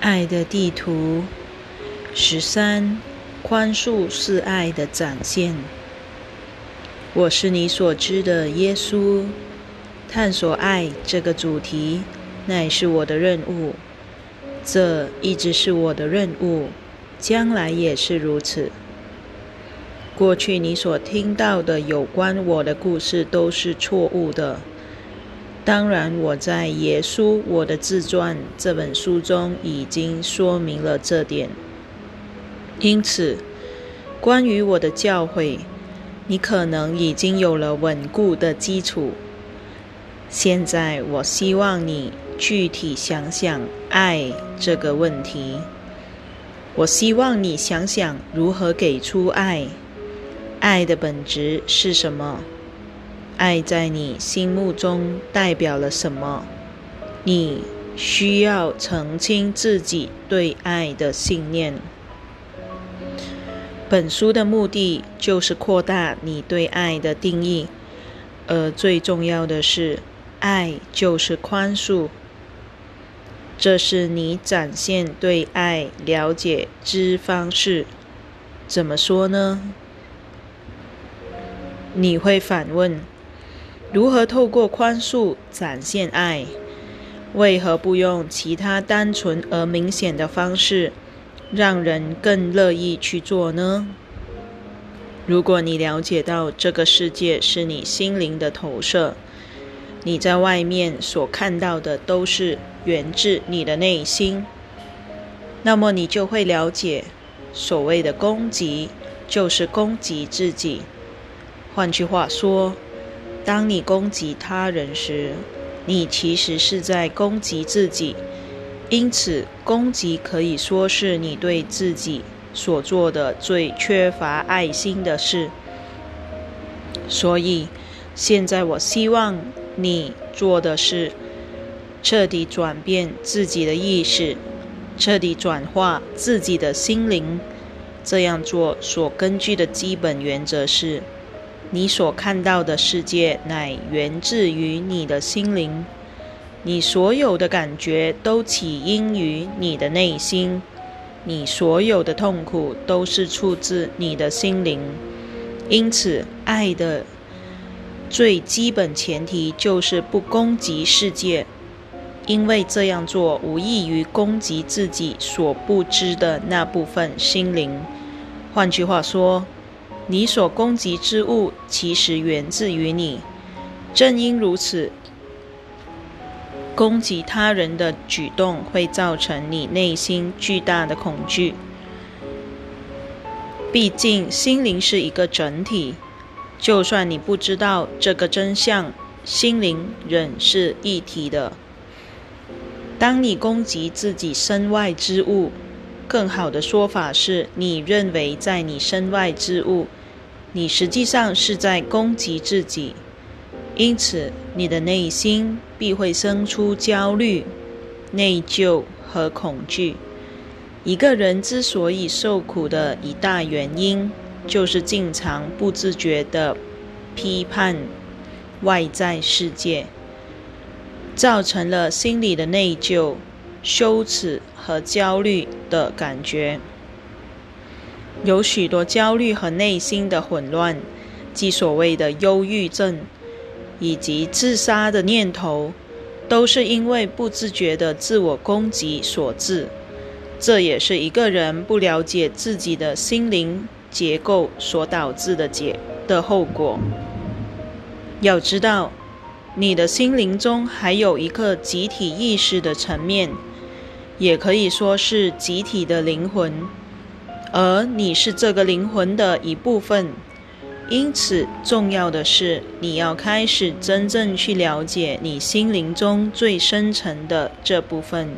爱的地图十三，宽恕是爱的展现。我是你所知的耶稣，探索爱这个主题乃是我的任务，这一直是我的任务，将来也是如此。过去你所听到的有关我的故事都是错误的。当然，我在《耶稣我的自传》这本书中已经说明了这点。因此，关于我的教诲，你可能已经有了稳固的基础。现在，我希望你具体想想爱这个问题。我希望你想想如何给出爱。爱的本质是什么？爱在你心目中代表了什么？你需要澄清自己对爱的信念。本书的目的就是扩大你对爱的定义，而最重要的是，爱就是宽恕。这是你展现对爱了解之方式。怎么说呢？你会反问？如何透过宽恕展现爱？为何不用其他单纯而明显的方式，让人更乐意去做呢？如果你了解到这个世界是你心灵的投射，你在外面所看到的都是源自你的内心，那么你就会了解，所谓的攻击就是攻击自己。换句话说。当你攻击他人时，你其实是在攻击自己。因此，攻击可以说是你对自己所做的最缺乏爱心的事。所以，现在我希望你做的是彻底转变自己的意识，彻底转化自己的心灵。这样做所根据的基本原则是。你所看到的世界乃源自于你的心灵，你所有的感觉都起因于你的内心，你所有的痛苦都是出自你的心灵。因此，爱的最基本前提就是不攻击世界，因为这样做无异于攻击自己所不知的那部分心灵。换句话说。你所攻击之物，其实源自于你。正因如此，攻击他人的举动会造成你内心巨大的恐惧。毕竟，心灵是一个整体，就算你不知道这个真相，心灵仍是一体的。当你攻击自己身外之物，更好的说法是你认为在你身外之物。你实际上是在攻击自己，因此你的内心必会生出焦虑、内疚和恐惧。一个人之所以受苦的一大原因，就是经常不自觉地批判外在世界，造成了心理的内疚、羞耻和焦虑的感觉。有许多焦虑和内心的混乱，即所谓的忧郁症，以及自杀的念头，都是因为不自觉的自我攻击所致。这也是一个人不了解自己的心灵结构所导致的结的后果。要知道，你的心灵中还有一个集体意识的层面，也可以说是集体的灵魂。而你是这个灵魂的一部分，因此重要的是，你要开始真正去了解你心灵中最深层的这部分。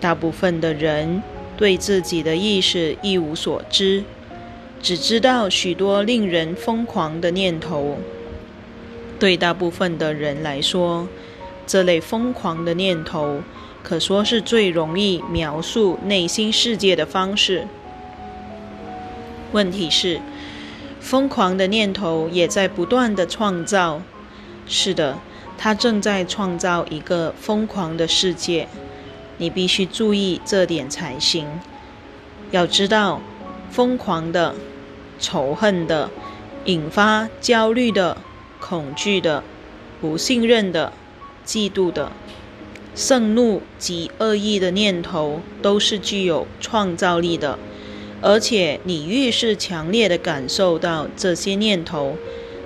大部分的人对自己的意识一无所知，只知道许多令人疯狂的念头。对大部分的人来说，这类疯狂的念头可说是最容易描述内心世界的方式。问题是，疯狂的念头也在不断的创造。是的，它正在创造一个疯狂的世界。你必须注意这点才行。要知道，疯狂的、仇恨的、引发焦虑的、恐惧的、不信任的、嫉妒的、盛怒及恶意的念头，都是具有创造力的。而且，你越是强烈的感受到这些念头，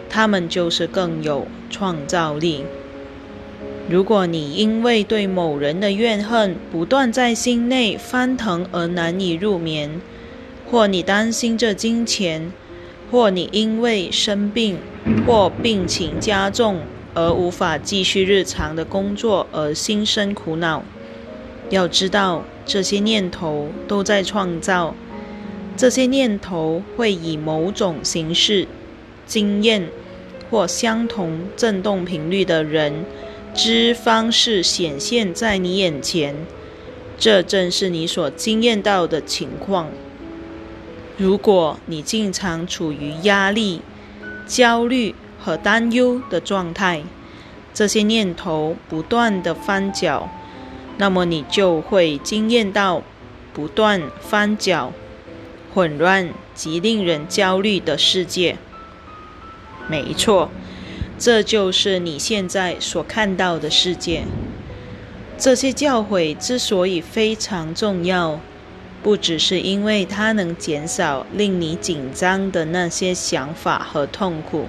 他们就是更有创造力。如果你因为对某人的怨恨不断在心内翻腾而难以入眠，或你担心这金钱，或你因为生病或病情加重而无法继续日常的工作而心生苦恼，要知道这些念头都在创造，这些念头会以某种形式、经验或相同振动频率的人。之方式显现在你眼前，这正是你所经验到的情况。如果你经常处于压力、焦虑和担忧的状态，这些念头不断的翻搅，那么你就会经验到不断翻搅、混乱及令人焦虑的世界。没错。这就是你现在所看到的世界。这些教诲之所以非常重要，不只是因为它能减少令你紧张的那些想法和痛苦，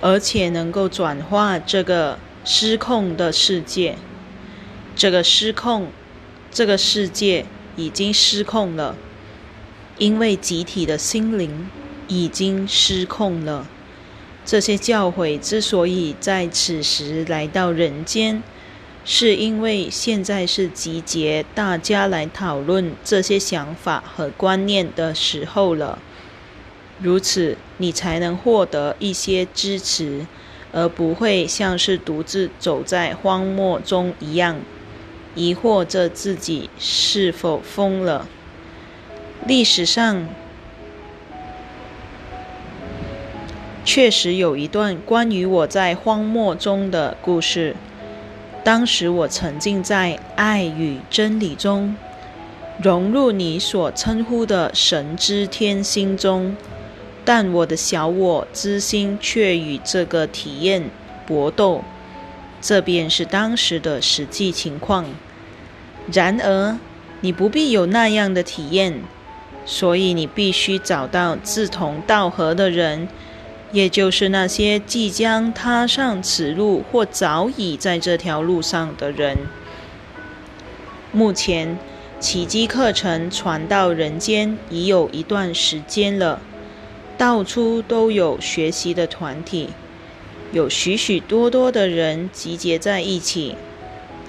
而且能够转化这个失控的世界。这个失控，这个世界已经失控了，因为集体的心灵已经失控了。这些教诲之所以在此时来到人间，是因为现在是集结大家来讨论这些想法和观念的时候了。如此，你才能获得一些支持，而不会像是独自走在荒漠中一样，疑惑着自己是否疯了。历史上。确实有一段关于我在荒漠中的故事。当时我沉浸在爱与真理中，融入你所称呼的神之天心中，但我的小我之心却与这个体验搏斗。这便是当时的实际情况。然而，你不必有那样的体验，所以你必须找到志同道合的人。也就是那些即将踏上此路或早已在这条路上的人。目前，奇迹课程传到人间已有一段时间了，到处都有学习的团体，有许许多多的人集结在一起，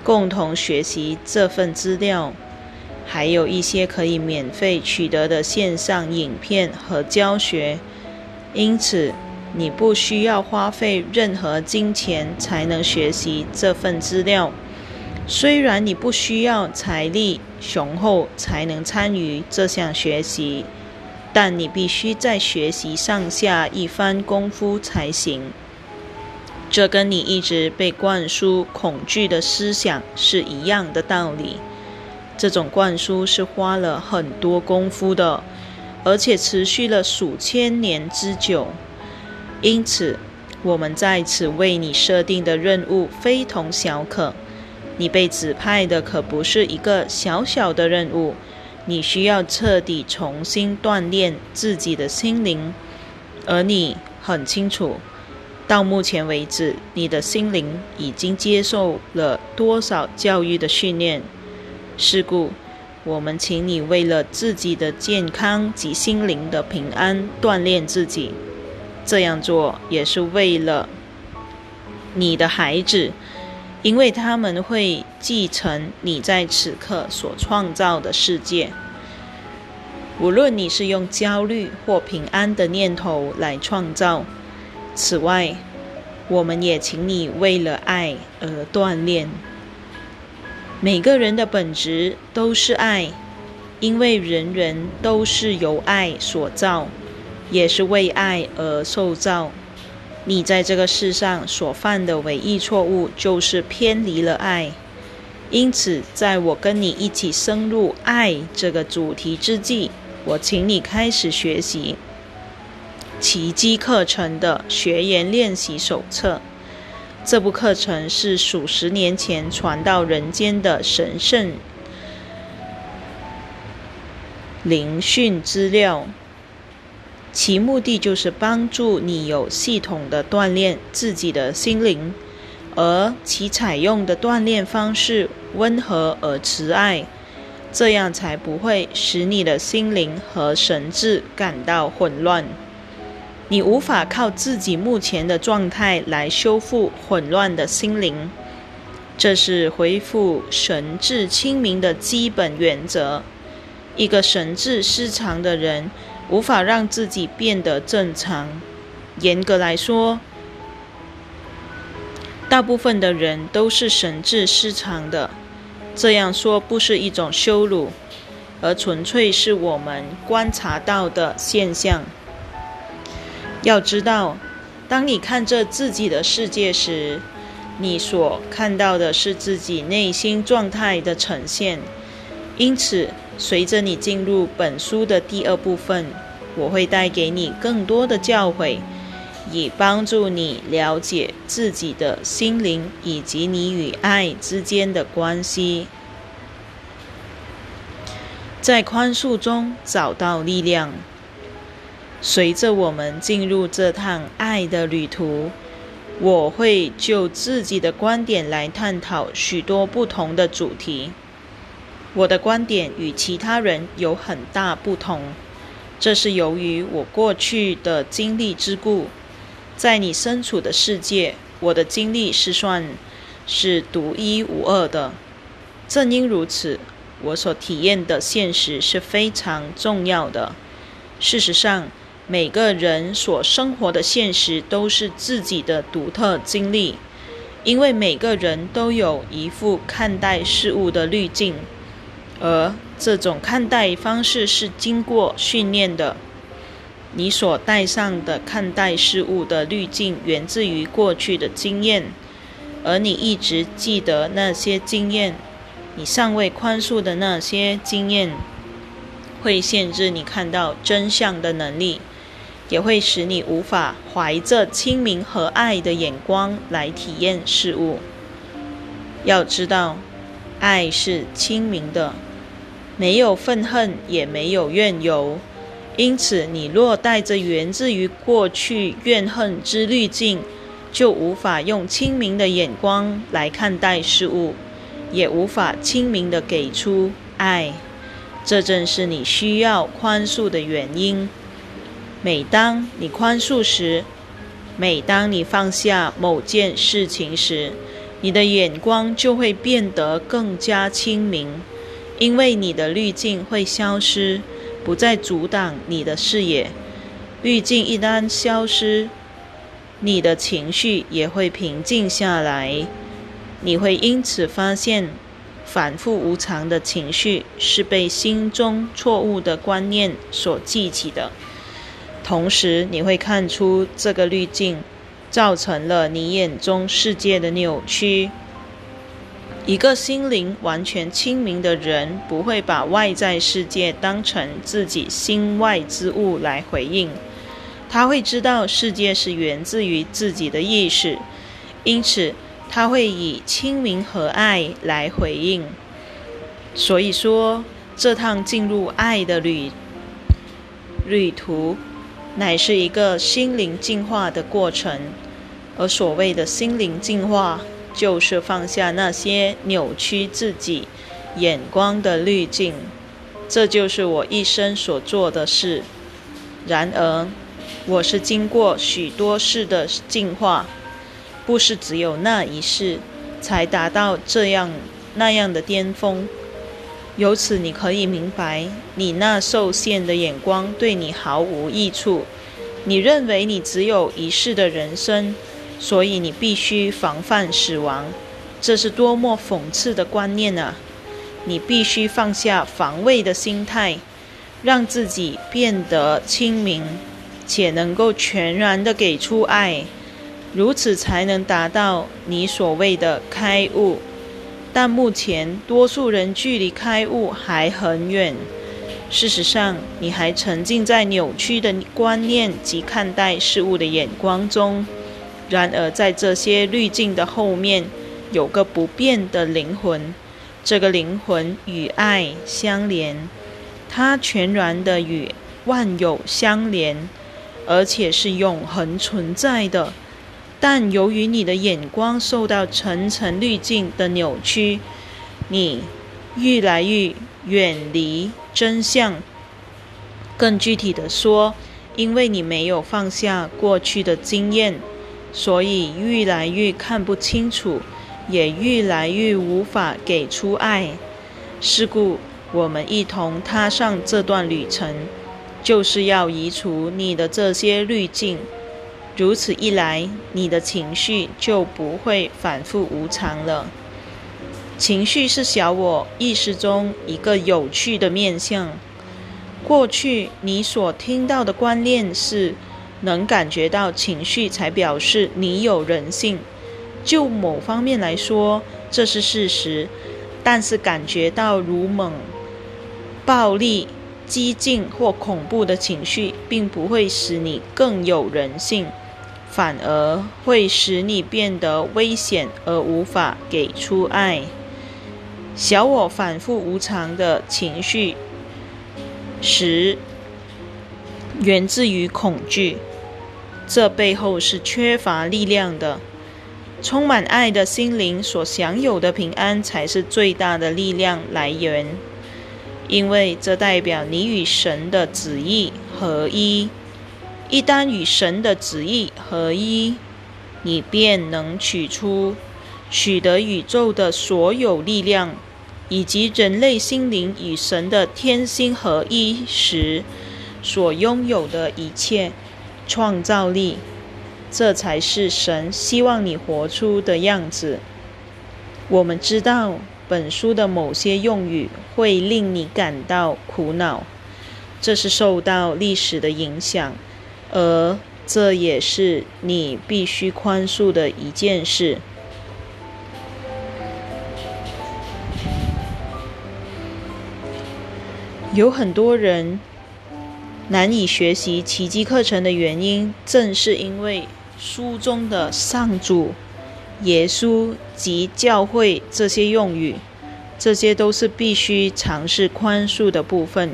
共同学习这份资料，还有一些可以免费取得的线上影片和教学，因此。你不需要花费任何金钱才能学习这份资料。虽然你不需要财力雄厚才能参与这项学习，但你必须在学习上下一番功夫才行。这跟你一直被灌输恐惧的思想是一样的道理。这种灌输是花了很多功夫的，而且持续了数千年之久。因此，我们在此为你设定的任务非同小可。你被指派的可不是一个小小的任务，你需要彻底重新锻炼自己的心灵。而你很清楚，到目前为止，你的心灵已经接受了多少教育的训练。是故，我们请你为了自己的健康及心灵的平安锻炼自己。这样做也是为了你的孩子，因为他们会继承你在此刻所创造的世界。无论你是用焦虑或平安的念头来创造。此外，我们也请你为了爱而锻炼。每个人的本质都是爱，因为人人都是由爱所造，也是为爱而受造。你在这个世上所犯的唯一错误，就是偏离了爱。因此，在我跟你一起深入爱这个主题之际，我请你开始学习奇迹课程的学员练习手册。这部课程是数十年前传到人间的神圣灵训资料，其目的就是帮助你有系统的锻炼自己的心灵。而其采用的锻炼方式温和而慈爱，这样才不会使你的心灵和神智感到混乱。你无法靠自己目前的状态来修复混乱的心灵，这是恢复神智清明的基本原则。一个神智失常的人，无法让自己变得正常。严格来说，大部分的人都是神智失常的，这样说不是一种羞辱，而纯粹是我们观察到的现象。要知道，当你看着自己的世界时，你所看到的是自己内心状态的呈现。因此，随着你进入本书的第二部分，我会带给你更多的教诲。以帮助你了解自己的心灵以及你与爱之间的关系，在宽恕中找到力量。随着我们进入这趟爱的旅途，我会就自己的观点来探讨许多不同的主题。我的观点与其他人有很大不同，这是由于我过去的经历之故。在你身处的世界，我的经历是算是独一无二的。正因如此，我所体验的现实是非常重要的。事实上，每个人所生活的现实都是自己的独特经历，因为每个人都有一副看待事物的滤镜，而这种看待方式是经过训练的。你所带上的看待事物的滤镜，源自于过去的经验，而你一直记得那些经验。你尚未宽恕的那些经验，会限制你看到真相的能力，也会使你无法怀着清明和爱的眼光来体验事物。要知道，爱是清明的，没有愤恨，也没有怨尤。因此，你若带着源自于过去怨恨之滤镜，就无法用清明的眼光来看待事物，也无法清明的给出爱。这正是你需要宽恕的原因。每当你宽恕时，每当你放下某件事情时，你的眼光就会变得更加清明，因为你的滤镜会消失。不再阻挡你的视野，滤镜一旦消失，你的情绪也会平静下来。你会因此发现，反复无常的情绪是被心中错误的观念所激起的。同时，你会看出这个滤镜造成了你眼中世界的扭曲。一个心灵完全清明的人，不会把外在世界当成自己心外之物来回应。他会知道世界是源自于自己的意识，因此他会以清明和爱来回应。所以说，这趟进入爱的旅旅途，乃是一个心灵进化的过程。而所谓的心灵进化，就是放下那些扭曲自己眼光的滤镜，这就是我一生所做的事。然而，我是经过许多事的进化，不是只有那一世才达到这样那样的巅峰。由此，你可以明白，你那受限的眼光对你毫无益处。你认为你只有一世的人生。所以你必须防范死亡。这是多么讽刺的观念啊！你必须放下防卫的心态，让自己变得清明，且能够全然的给出爱，如此才能达到你所谓的开悟。但目前，多数人距离开悟还很远。事实上，你还沉浸在扭曲的观念及看待事物的眼光中。然而，在这些滤镜的后面，有个不变的灵魂。这个灵魂与爱相连，它全然的与万有相连，而且是永恒存在的。但由于你的眼光受到层层滤镜的扭曲，你越来越远离真相。更具体的说，因为你没有放下过去的经验，所以愈来愈看不清楚。也愈来愈无法给出爱，是故我们一同踏上这段旅程，就是要移除你的这些滤镜。如此一来，你的情绪就不会反复无常了。情绪是小我意识中一个有趣的面相。过去你所听到的观念是，能感觉到情绪才表示你有人性。就某方面来说，这是事实，但是感觉到如猛、暴力、激进或恐怖的情绪，并不会使你更有人性，反而会使你变得危险而无法给出爱。小我反复无常的情绪，十源自于恐惧，这背后是缺乏力量的。充满爱的心灵所享有的平安，才是最大的力量来源，因为这代表你与神的旨意合一。一旦与神的旨意合一，你便能取出、取得宇宙的所有力量，以及人类心灵与神的天心合一时所拥有的一切创造力。这才是神希望你活出的样子。我们知道本书的某些用语会令你感到苦恼，这是受到历史的影响，而这也是你必须宽恕的一件事。有很多人难以学习奇迹课程的原因，正是因为。书中的上主、耶稣及教会这些用语，这些都是必须尝试宽恕的部分。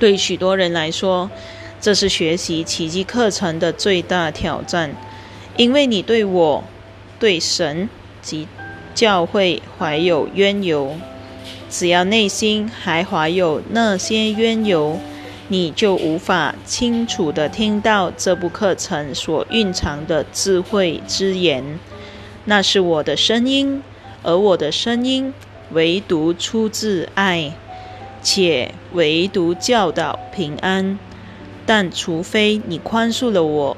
对许多人来说，这是学习奇迹课程的最大挑战，因为你对我、对神及教会怀有冤尤。只要内心还怀有那些冤尤，你就无法清楚地听到这部课程所蕴藏的智慧之言。那是我的声音，而我的声音唯独出自爱，且唯独教导平安。但除非你宽恕了我，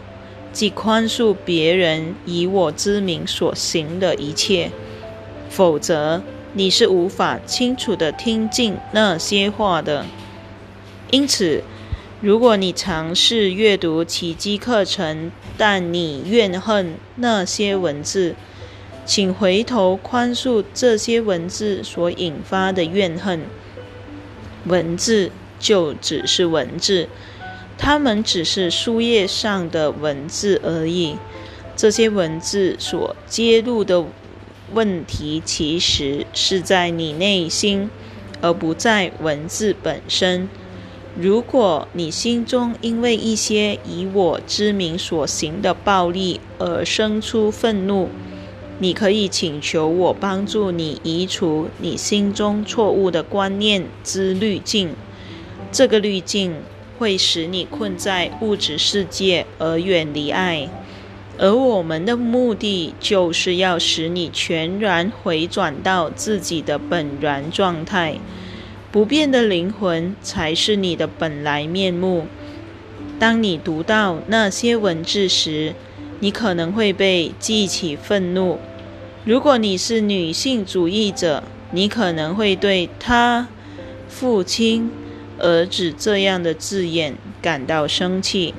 即宽恕别人以我之名所行的一切，否则你是无法清楚地听进那些话的。因此，如果你尝试阅读奇迹课程，但你怨恨那些文字，请回头宽恕这些文字所引发的怨恨。文字就只是文字，它们只是书页上的文字而已。这些文字所揭露的问题，其实是在你内心，而不在文字本身。如果你心中因为一些以我之名所行的暴力而生出愤怒，你可以请求我帮助你移除你心中错误的观念之滤镜。这个滤镜会使你困在物质世界而远离爱，而我们的目的就是要使你全然回转到自己的本然状态。不变的灵魂才是你的本来面目。当你读到那些文字时，你可能会被激起愤怒；如果你是女性主义者，你可能会对他、父亲、儿子这样的字眼感到生气。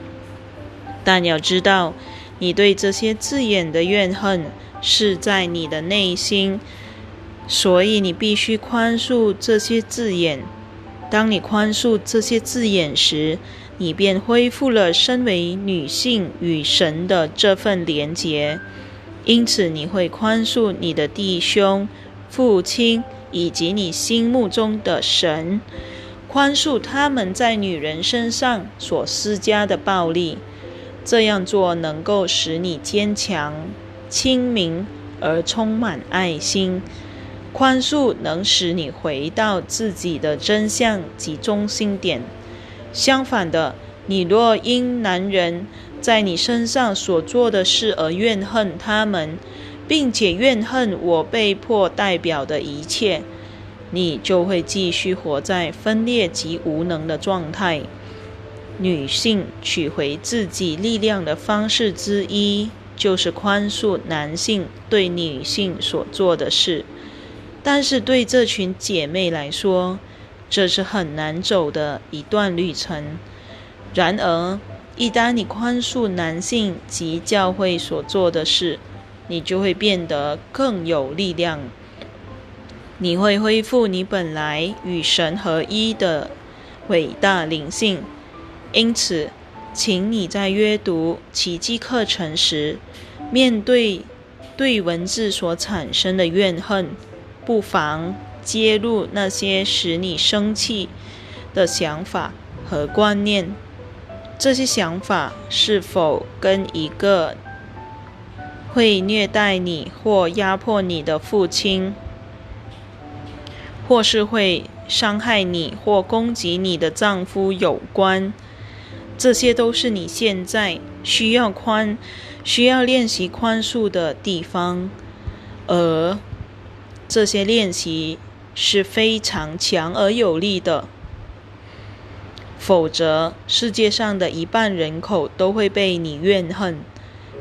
但要知道，你对这些字眼的怨恨是在你的内心，所以你必须宽恕这些字眼。当你宽恕这些字眼时，你便恢复了身为女性与神的这份连结。因此，你会宽恕你的弟兄。父亲以及你心目中的神，宽恕他们在女人身上所施加的暴力。这样做能够使你坚强、清明而充满爱心。宽恕能使你回到自己的真相及中心点。相反的，你若因男人在你身上所做的事而怨恨他们，并且怨恨我被迫代表的一切，你就会继续活在分裂及无能的状态。女性取回自己力量的方式之一，就是宽恕男性对女性所做的事。但是对这群姐妹来说，这是很难走的一段旅程。然而，一旦你宽恕男性及教会所做的事，你就会变得更有力量，你会恢复你本来与神合一的伟大灵性。因此，请你在阅读奇迹课程时，面对对文字所产生的怨恨，不妨揭露那些使你生气的想法和观念。这些想法是否跟一个？会虐待你或压迫你的父亲，或是会伤害你或攻击你的丈夫有关，这些都是你现在需要宽、需要练习宽恕的地方，而这些练习是非常强而有力的。否则，世界上的一半人口都会被你怨恨。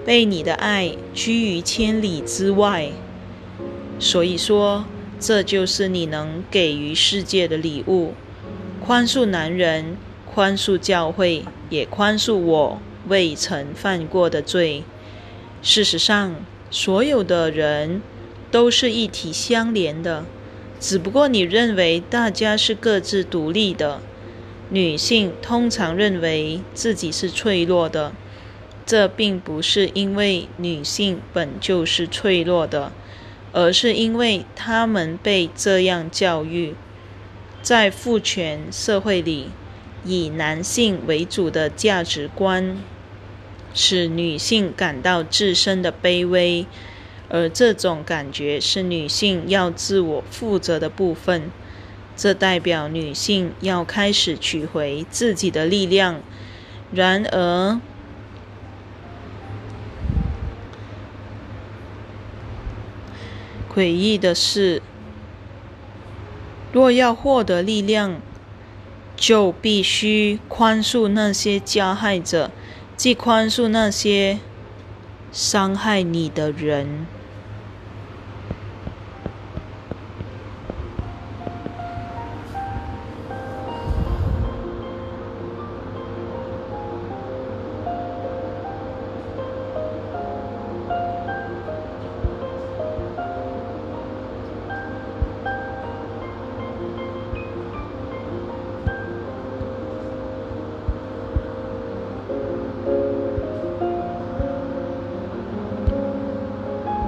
被你的爱居于千里之外，所以说，这就是你能给予世界的礼物：宽恕男人，宽恕教会，也宽恕我未曾犯过的罪。事实上，所有的人都是一体相连的，只不过你认为大家是各自独立的。女性通常认为自己是脆弱的。这并不是因为女性本就是脆弱的，而是因为她们被这样教育。在父权社会里，以男性为主的价值观，使女性感到自身的卑微，而这种感觉是女性要自我负责的部分。这代表女性要开始取回自己的力量。然而，诡异的是，若要获得力量，就必须宽恕那些加害者，即宽恕那些伤害你的人。